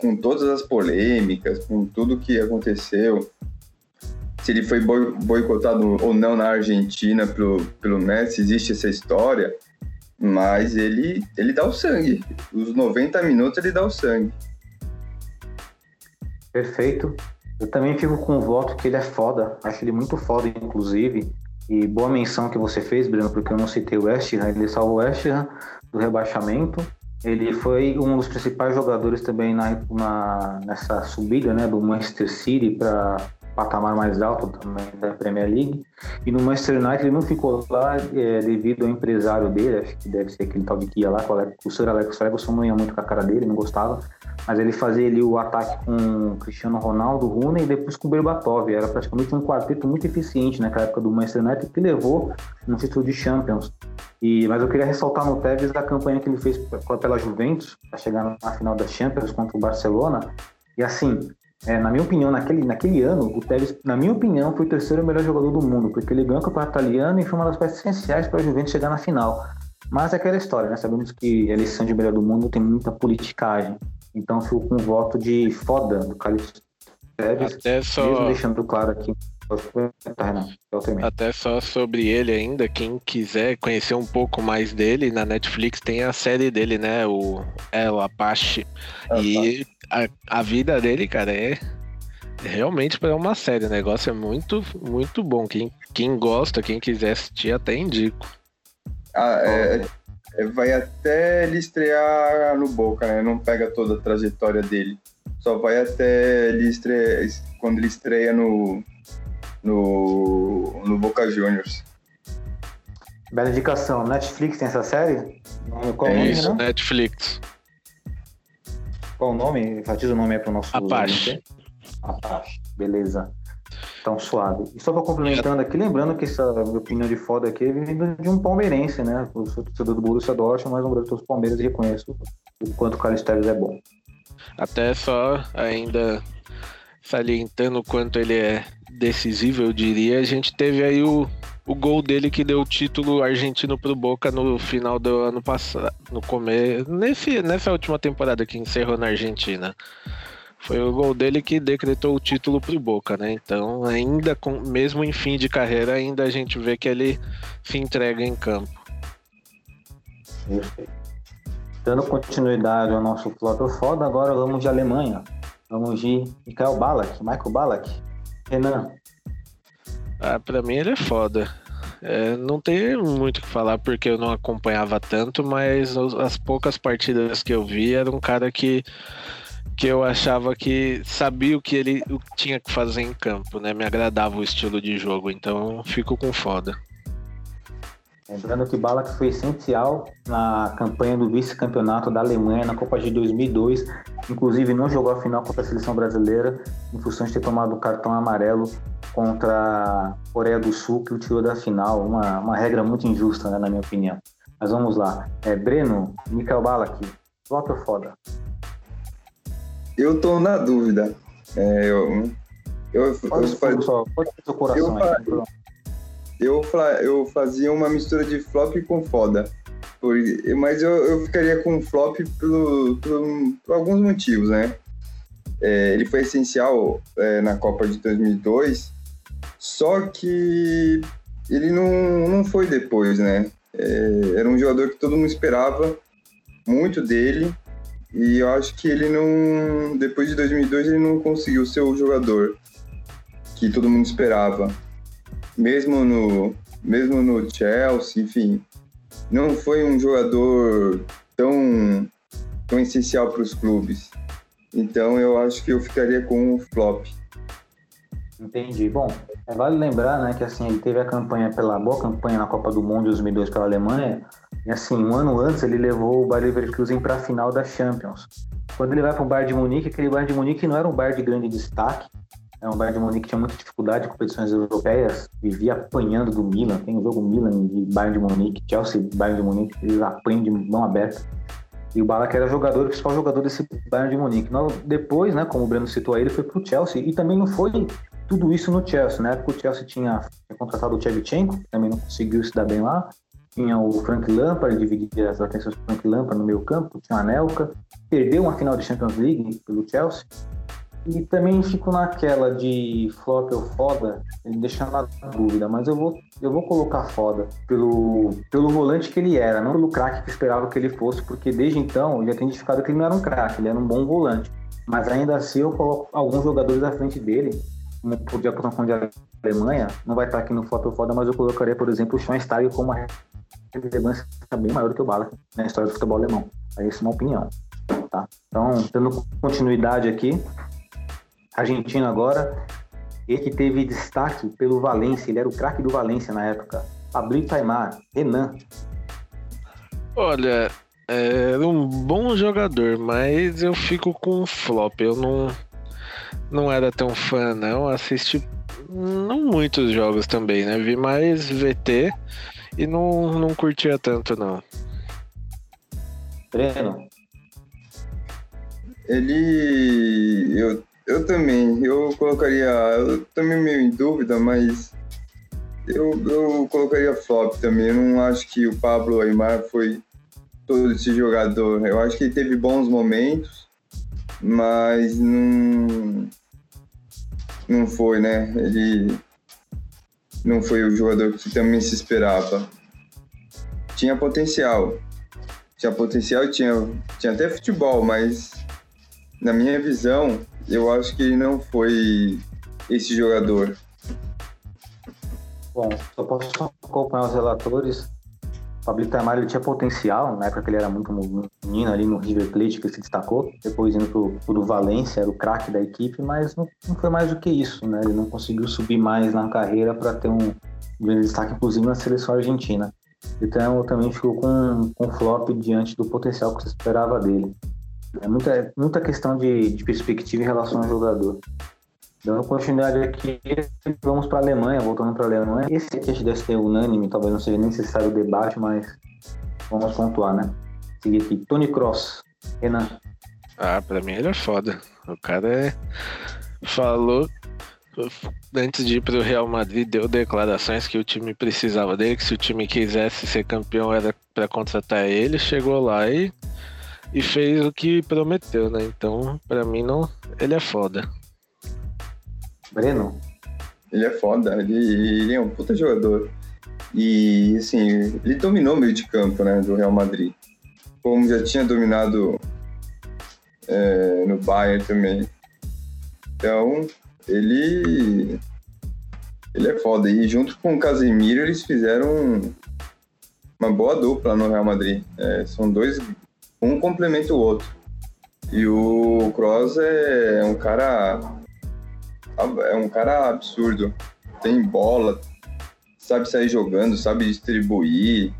com todas as polêmicas, com tudo que aconteceu, se ele foi boicotado ou não na Argentina pelo, pelo Messi, existe essa história, mas ele, ele dá o sangue. Os 90 minutos ele dá o sangue. Perfeito. Eu também fico com o voto que ele é foda. Acho ele muito foda, inclusive. E boa menção que você fez, Bruno, porque eu não citei o West Ham. Ele salvou o West Ham do rebaixamento Ele foi um dos principais jogadores também na, na nessa subida né, do Manchester City para patamar mais alto também da Premier League. E no Manchester United ele não ficou lá é, devido ao empresário dele, acho que deve ser aquele tal de que ia lá, o Sir Alex Ferguson não ia muito com a cara dele, não gostava. Mas ele fazia ali o ataque com Cristiano Ronaldo, Rooney e depois com Berbatov. Era praticamente um quarteto muito eficiente naquela época do Manchester United que levou no título de Champions. E, mas eu queria ressaltar no Tevez a campanha que ele fez pela Juventus para chegar na final da Champions contra o Barcelona. E assim, é, na minha opinião, naquele, naquele ano, o Tevez, na minha opinião, foi o terceiro melhor jogador do mundo, porque ele ganhou o campeonato italiano e foi uma das peças essenciais para a Juventus chegar na final. Mas é aquela história, né? Sabemos que a eleição de melhor do mundo tem muita politicagem. Então, fico com um voto de foda do Carlos Tevez, Até só... mesmo deixando claro aqui até só sobre ele ainda, quem quiser conhecer um pouco mais dele, na Netflix tem a série dele, né? O El Apache. e a, a vida dele, cara, é realmente para uma série. O negócio é muito, muito bom. Quem, quem gosta, quem quiser assistir, até indico. Ah, é, é, vai até ele estrear no Boca, né? Não pega toda a trajetória dele. Só vai até ele estrear, quando ele estreia no, no, no Boca Juniors. Bela indicação. Netflix tem essa série? Qual é nome, isso, né? Netflix. Qual o nome? Enfatiza o nome aí para o nosso... Apache. Apache, beleza. Então, suave. E só para complementando aqui, lembrando que essa minha opinião de foda aqui é vindo de um palmeirense, né? Eu sou torcedor do Borussia Dortmund, mas um brasileiro dos Palmeiras e reconheço o quanto o Carlos é bom. Até só ainda salientando o quanto ele é decisivo, eu diria. A gente teve aí o, o gol dele que deu o título argentino pro Boca no final do ano passado, no começo, nesse, nessa última temporada que encerrou na Argentina. Foi o gol dele que decretou o título pro Boca, né? Então, ainda com, mesmo em fim de carreira, ainda a gente vê que ele se entrega em campo. Dando continuidade ao nosso flop foda, agora vamos de Alemanha. Vamos de Michael Balak, Michael Balak. Renan. Ah, pra mim ele é foda. É, não tem muito o que falar porque eu não acompanhava tanto, mas as poucas partidas que eu vi era um cara que, que eu achava que sabia o que ele tinha que fazer em campo, né? Me agradava o estilo de jogo, então fico com foda. Lembrando que Balak foi essencial na campanha do vice-campeonato da Alemanha na Copa de 2002. Inclusive, não jogou a final contra a seleção brasileira, em função de ter tomado o cartão amarelo contra a Coreia do Sul, que o tirou da final. Uma, uma regra muito injusta, né, na minha opinião. Mas vamos lá. É, Breno, Mikael Balak, flop ou foda? Eu tô na dúvida. É, eu, eu, pode, eu, só, pode seu coração eu, aí, eu, eu fazia uma mistura de flop com foda. Por, mas eu, eu ficaria com flop por, por, por alguns motivos, né? É, ele foi essencial é, na Copa de 2002, só que ele não, não foi depois, né? É, era um jogador que todo mundo esperava muito dele e eu acho que ele não, depois de 2002 ele não conseguiu ser o jogador que todo mundo esperava mesmo no, mesmo no Chelsea, enfim, não foi um jogador tão, tão essencial para os clubes. Então eu acho que eu ficaria com o flop. Entendi. Bom, é vale lembrar, né, que assim ele teve a campanha pela boa campanha na Copa do Mundo de 2002 pela Alemanha, e assim um ano antes ele levou o Bayer Leverkusen para a final da Champions. Quando ele vai para o Bayern de Munique, aquele Bayern de Munique não era um Bayern de grande destaque, é um Bayern de Munique que tinha muita dificuldade em competições europeias, vivia apanhando do Milan. Tem o jogo Milan e Bayern de Munique, Chelsea Bayern de Munique, eles apanham de mão aberta. E o Balak era jogador, o principal jogador desse Bayern de Munique. Depois, né, como o Breno citou aí, ele foi para o Chelsea e também não foi tudo isso no Chelsea. Na época o Chelsea tinha contratado o Chevchenko, que também não conseguiu se dar bem lá. Tinha o Frank Lampard, dividia as atenções do Frank Lampard no meio campo. Tinha a Anelka. Perdeu uma final de Champions League pelo Chelsea. E também fico naquela de flop ou foda, deixando na dúvida, mas eu vou, eu vou colocar foda pelo, pelo volante que ele era, não pelo craque que esperava que ele fosse, porque desde então eu já tenho identificado que ele não era um craque, ele era um bom volante. Mas ainda assim eu coloco alguns jogadores à frente dele, como podia por de Alemanha, não vai estar aqui no flop ou foda, mas eu colocaria, por exemplo, o Schweinsteiger como a relevância bem maior do que o Ballack na história do futebol alemão. Essa é uma opinião. Tá? Então, dando continuidade aqui, Argentina agora, ele que teve destaque pelo Valência, ele era o craque do Valência na época. Pablito Aymar, Renan. Olha, era um bom jogador, mas eu fico com um flop. Eu não, não era tão fã, não. Assisti não muitos jogos também, né? Vi mais VT e não, não curtia tanto, não. Breno. Ele. Eu, eu também. Eu colocaria. Eu também meio em dúvida, mas. Eu, eu colocaria flop também. Eu não acho que o Pablo Aymar foi todo esse jogador. Eu acho que ele teve bons momentos, mas não. Não foi, né? Ele não foi o jogador que também se esperava. Tinha potencial. Tinha potencial tinha, tinha até futebol, mas na minha visão, eu acho que ele não foi esse jogador. Bom, só posso acompanhar os relatores. O Pablito Aymar ele tinha potencial, na época que ele era muito menino ali no River Plate, que se destacou, depois indo pro, pro Valência, era o craque da equipe, mas não, não, foi mais do que isso, né? Ele não conseguiu subir mais na carreira para ter um grande destaque, inclusive na seleção argentina. Então também ficou com, com flop diante do potencial que se esperava dele. É muita, muita questão de, de perspectiva em relação ao jogador. Dando continuidade aqui, vamos para a Alemanha, voltando para a Alemanha. Esse aqui deve ser unânime, talvez não seja necessário o debate, mas vamos pontuar, né? Seguir aqui, Tony Cross, Renan. Ah, para mim ele é foda. O cara é... falou antes de ir para o Real Madrid, deu declarações que o time precisava dele, que se o time quisesse ser campeão era para contratar ele. Chegou lá e, e fez o que prometeu, né? Então, para mim, não, ele é foda. Breno? Ele é foda, ele, ele é um puta jogador. E, assim, ele dominou o meio de campo, né, do Real Madrid. Como já tinha dominado é, no Bayern também. Então, ele ele é foda. E junto com o Casemiro, eles fizeram uma boa dupla no Real Madrid. É, são dois, um complementa o outro. E o Kroos é um cara é um cara absurdo. Tem bola, sabe sair jogando, sabe distribuir.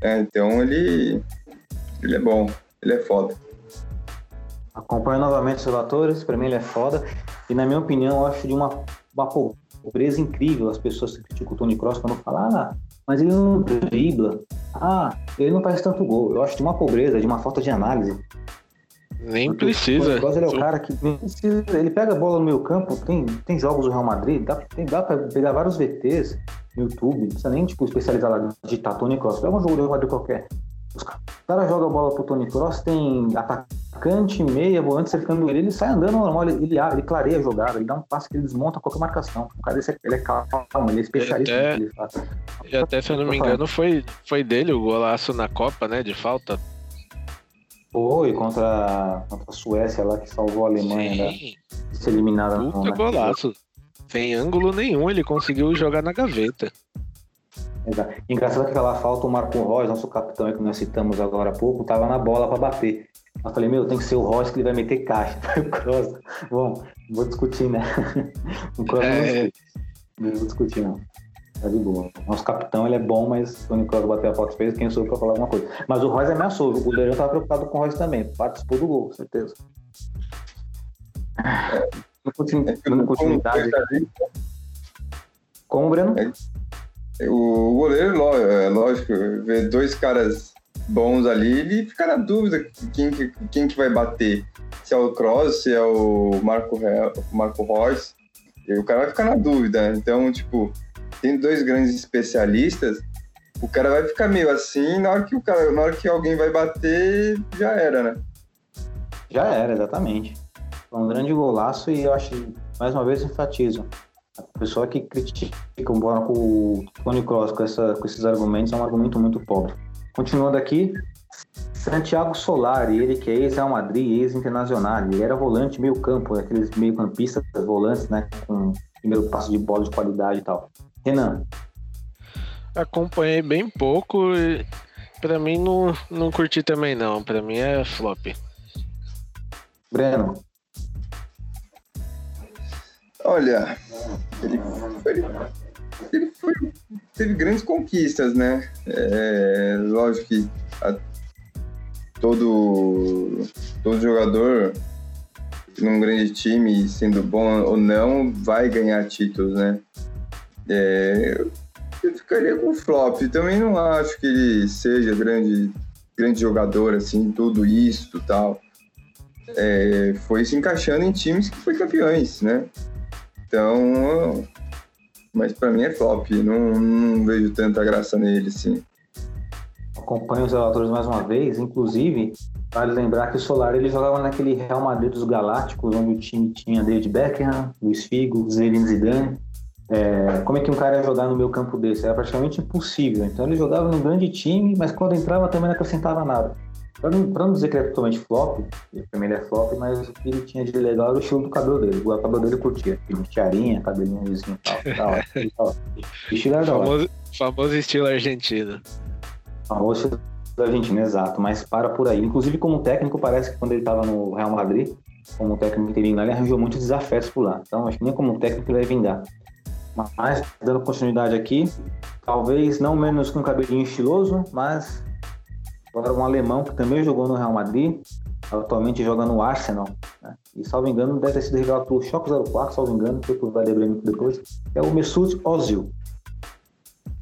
É, então ele ele é bom, ele é foda. Acompanho novamente os relatores, para mim ele é foda. E na minha opinião, eu acho de uma, uma pobreza incrível as pessoas que criticam o Tony Cross quando falam, ah, mas ele não dribla, ah, ele não faz tanto gol. Eu acho de uma pobreza, de uma falta de análise. Nem Porque precisa. O Cross ele é o cara que precisa, ele pega a bola no meio campo, tem, tem jogos do Real Madrid, dá, tem, dá pra pegar vários VTs no YouTube, não precisa nem tipo, especializar lá, digitar Tony Cross, pega um jogo do Real Madrid qualquer. Os caras jogam a bola pro Tony Cross, tem atacante, meia, volante cercando ele, ele sai andando normal, ele, ele, ele clareia a jogada, ele dá um passe que ele desmonta qualquer marcação. O cara ele é calmo, ele é especialista e até, E até, se eu não me engano, foi, foi dele o golaço na Copa, né, de falta. Foi, contra, contra a Suécia lá, que salvou a Alemanha Sim. da, de ser eliminada. Puta golaço. Sem ângulo nenhum, ele conseguiu jogar na gaveta. Exato. Engraçado que aquela falta, o Marco Reus, nosso capitão que nós citamos agora há pouco, tava na bola para bater. Eu falei, meu, tem que ser o Royce que ele vai meter caixa. Bom, vou discutir, né? o Cross é... não vou discutir, não. Tá de boa. Nosso capitão, ele é bom, mas o Nicolas bateu a falta fez, quem sou eu pra falar alguma coisa. Mas o Royce ameaçou, o Leandro tava preocupado com o Royce também. Participou do gol, certeza. É, no continuidade. Como, Breno? É o goleiro, é lógico, ver dois caras bons ali, ele fica na dúvida quem, quem que vai bater. Se é o Cross, se é o Marco, Marco Royce. E o cara vai ficar na dúvida. Então, tipo, tem dois grandes especialistas, o cara vai ficar meio assim, na hora que o cara, na hora que alguém vai bater, já era, né? Já era, exatamente. Foi um grande golaço e eu acho, mais uma vez, enfatizo. A pessoa que critica o Tony Cross com, essa, com esses argumentos é um argumento muito pobre. Continuando aqui, Santiago Solari, ele que é ex-Real Madrid, ex-Internacional, ele era volante meio campo, aqueles meio campistas volantes, né, com primeiro passo de bola de qualidade e tal. Renan. Acompanhei bem pouco e pra mim não, não curti também não. Pra mim é flop. Breno, Olha, ele foi, ele foi, teve grandes conquistas, né? É, lógico que a- todo, todo jogador num grande time, sendo bom ou não, vai ganhar títulos, né? É, eu- ficaria com o flop. Também não acho que ele seja grande, grande jogador, assim, tudo isso tal. É, foi se encaixando em times que foi campeões, né? Então, mas pra mim é flop. Não, não vejo tanta graça nele, assim. acompanho os relatores mais uma vez. Inclusive, vale lembrar que o Solar ele jogava naquele Real Madrid dos Galácticos, onde o time tinha David Beckham, Luiz Figo, Zinedine Zidane. É, como é que um cara ia jogar no meu campo desse? Era praticamente impossível. Então ele jogava num grande time, mas quando entrava também não acrescentava nada. Pra não, pra não dizer que ele é totalmente flop, ele também é flop, mas o que ele tinha de legal era o estilo do cabelo dele. O cabelo dele curtia. Ele tiarinha, cabelinho e tal. Hora. O estilo era. Famoso, famoso estilo argentino. Famoso da Argentina, exato, mas para por aí. Inclusive, como técnico, parece que quando ele estava no Real Madrid, como técnico interino lá, ele arranjou muitos desafetos por lá. Então, acho que nem como técnico ele vai vingar. Mas, dando continuidade aqui, talvez não menos com um cabelinho estiloso, mas agora um alemão que também jogou no Real Madrid, atualmente joga no Arsenal. Né? E, salvo engano, deve ter sido revelado pelo Choque 04, salvo engano, foi por Valer Bremen depois, é o Mesut Ozil.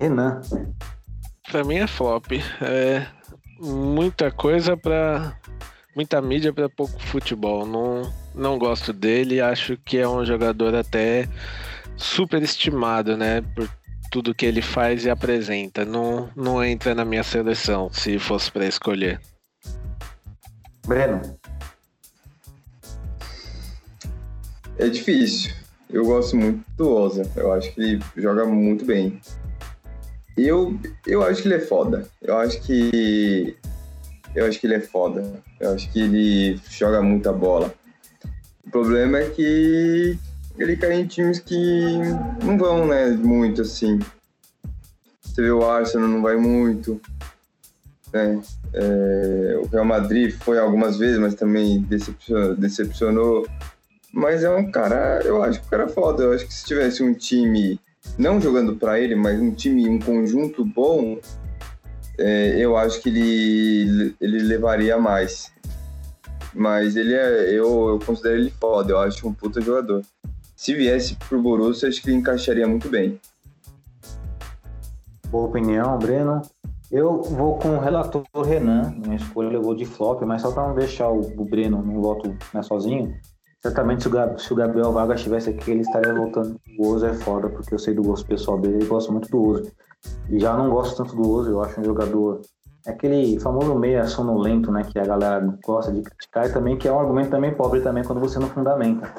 Renan, Pra mim é flop. É muita coisa pra. Muita mídia pra pouco futebol. Não, não gosto dele. Acho que é um jogador até super estimado, né? Por tudo que ele faz e apresenta. Não, não entra na minha seleção se fosse pra escolher. Breno, É difícil. Eu gosto muito do Oza. Eu acho que ele joga muito bem. Eu, eu acho que ele é foda. Eu acho que. Eu acho que ele é foda. Eu acho que ele joga muita bola. O problema é que ele cai em times que não vão, né? Muito assim. Você vê o Arsenal não vai muito. Né? É, o Real Madrid foi algumas vezes, mas também decepcionou. decepcionou. Mas é um cara, eu acho que o cara é foda. Eu acho que se tivesse um time, não jogando pra ele, mas um time, um conjunto bom, é, eu acho que ele, ele levaria mais. Mas ele é, eu, eu considero ele foda, eu acho um puta jogador. Se viesse pro Borussia, acho que ele encaixaria muito bem. boa opinião, Breno. Eu vou com o relator Renan, minha escolha eu vou de flop, mas só para não deixar o, Breno no voto né, sozinho. Certamente se o, Gab- se o Gabriel Vargas estivesse aqui, ele estaria voltando. O Ozo é foda, porque eu sei do gosto pessoal dele, ele gosta muito do Ozo. E já não gosto tanto do Ozo, eu acho um jogador. É aquele famoso meia sonolento, né? Que a galera gosta de criticar e também que é um argumento também pobre também quando você não fundamenta.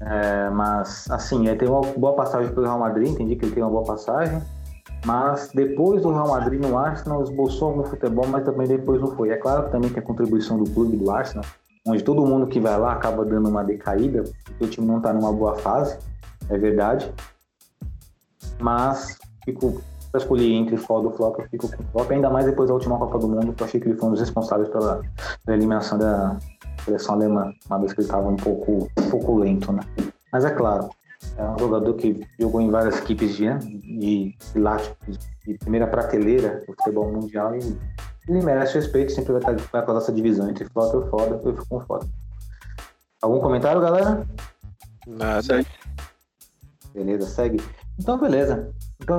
É, mas, assim, ele teve uma boa passagem pelo Real Madrid, entendi que ele teve uma boa passagem. Mas depois do Real Madrid no Arsenal, esboçou algum futebol, mas também depois não foi. É claro que também tem a contribuição do clube do Arsenal, onde todo mundo que vai lá acaba dando uma decaída, porque o time não está numa boa fase, é verdade. Mas fico para escolher entre foda ou flop, eu fico com flop, ainda mais depois da última Copa do Mundo, que eu achei que ele foi um dos responsáveis pela, pela eliminação da seleção alemã, uma vez que ele estava um pouco, um pouco lento, né? Mas é claro, é um jogador que jogou em várias equipes de, de, de, de primeira prateleira do futebol mundial e ele merece respeito, sempre vai, estar, vai fazer essa divisão entre flop e foda, eu fico com foda. Algum comentário, galera? Nada. Beleza, segue. Então, beleza. Então,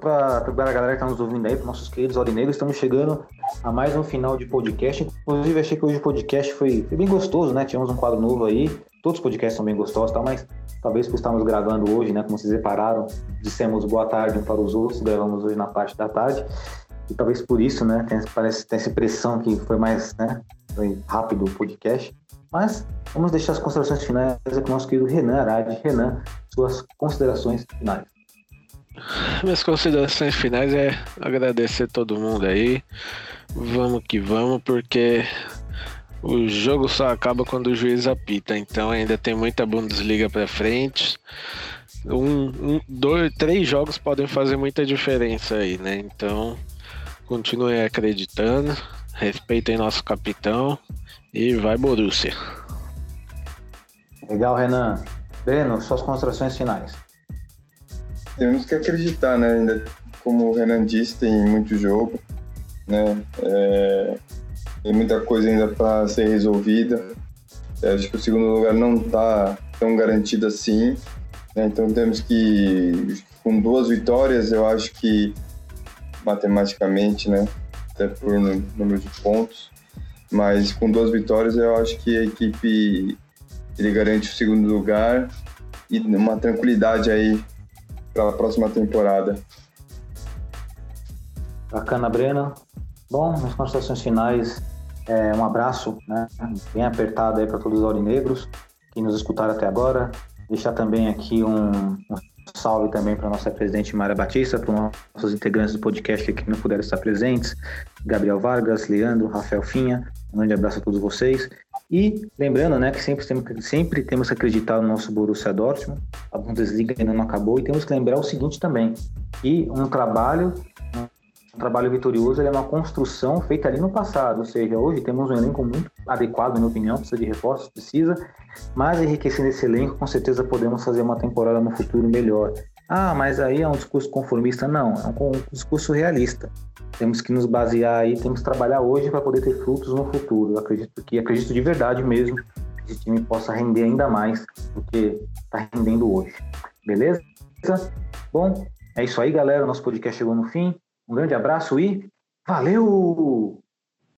para a galera que está nos ouvindo aí, para nossos queridos aurinegros, estamos chegando a mais um final de podcast. Inclusive, achei que hoje o podcast foi, foi bem gostoso, né? Tivemos um quadro novo aí. Todos os podcasts são bem gostosos, tá? mas talvez por estarmos gravando hoje, né? Como vocês repararam, dissemos boa tarde um para os outros, gravamos hoje na parte da tarde. E talvez por isso, né? Tem, parece tem essa impressão que foi mais, né? Foi rápido o podcast. Mas vamos deixar as considerações finais com o nosso querido Renan Arade. Renan, suas considerações finais. Minhas considerações finais é agradecer todo mundo aí. Vamos que vamos, porque o jogo só acaba quando o juiz apita. Então ainda tem muita Bundesliga pra frente. um, um, dois, três jogos podem fazer muita diferença aí, né? Então, continuem acreditando, respeitem nosso capitão e vai Borussia. Legal, Renan. Breno, suas considerações finais. Temos que acreditar, né? Ainda, como o Renan disse, tem muito jogo, né? É, tem muita coisa ainda para ser resolvida. Eu acho que o segundo lugar não está tão garantido assim. Né? Então temos que, com duas vitórias, eu acho que matematicamente, né? Até por número de pontos, mas com duas vitórias eu acho que a equipe ele garante o segundo lugar e uma tranquilidade aí para a próxima temporada. Bacana, Breno. Bom, nas considerações finais, é, um abraço né, bem apertado aí para todos os aurinegros que nos escutaram até agora. Deixar também aqui um, um salve também para nossa presidente Mara Batista, para os nossos integrantes do podcast que não puderam estar presentes, Gabriel Vargas, Leandro, Rafael Finha, um grande abraço a todos vocês. E lembrando, né, que sempre temos, sempre temos que acreditar no nosso Borussia Dortmund, a Bundesliga ainda não acabou, e temos que lembrar o seguinte também, que um trabalho um trabalho vitorioso é uma construção feita ali no passado, ou seja, hoje temos um elenco muito adequado, na minha opinião, precisa de reforços, precisa, mas enriquecendo esse elenco, com certeza podemos fazer uma temporada no futuro melhor. Ah, mas aí é um discurso conformista? Não, é um, discurso realista. Temos que nos basear aí, temos que trabalhar hoje para poder ter frutos no futuro. Eu acredito que, acredito de verdade mesmo, que esse time possa render ainda mais do que está rendendo hoje. Beleza? Bom, é isso aí, galera. Nosso podcast chegou no fim. Um grande abraço e valeu!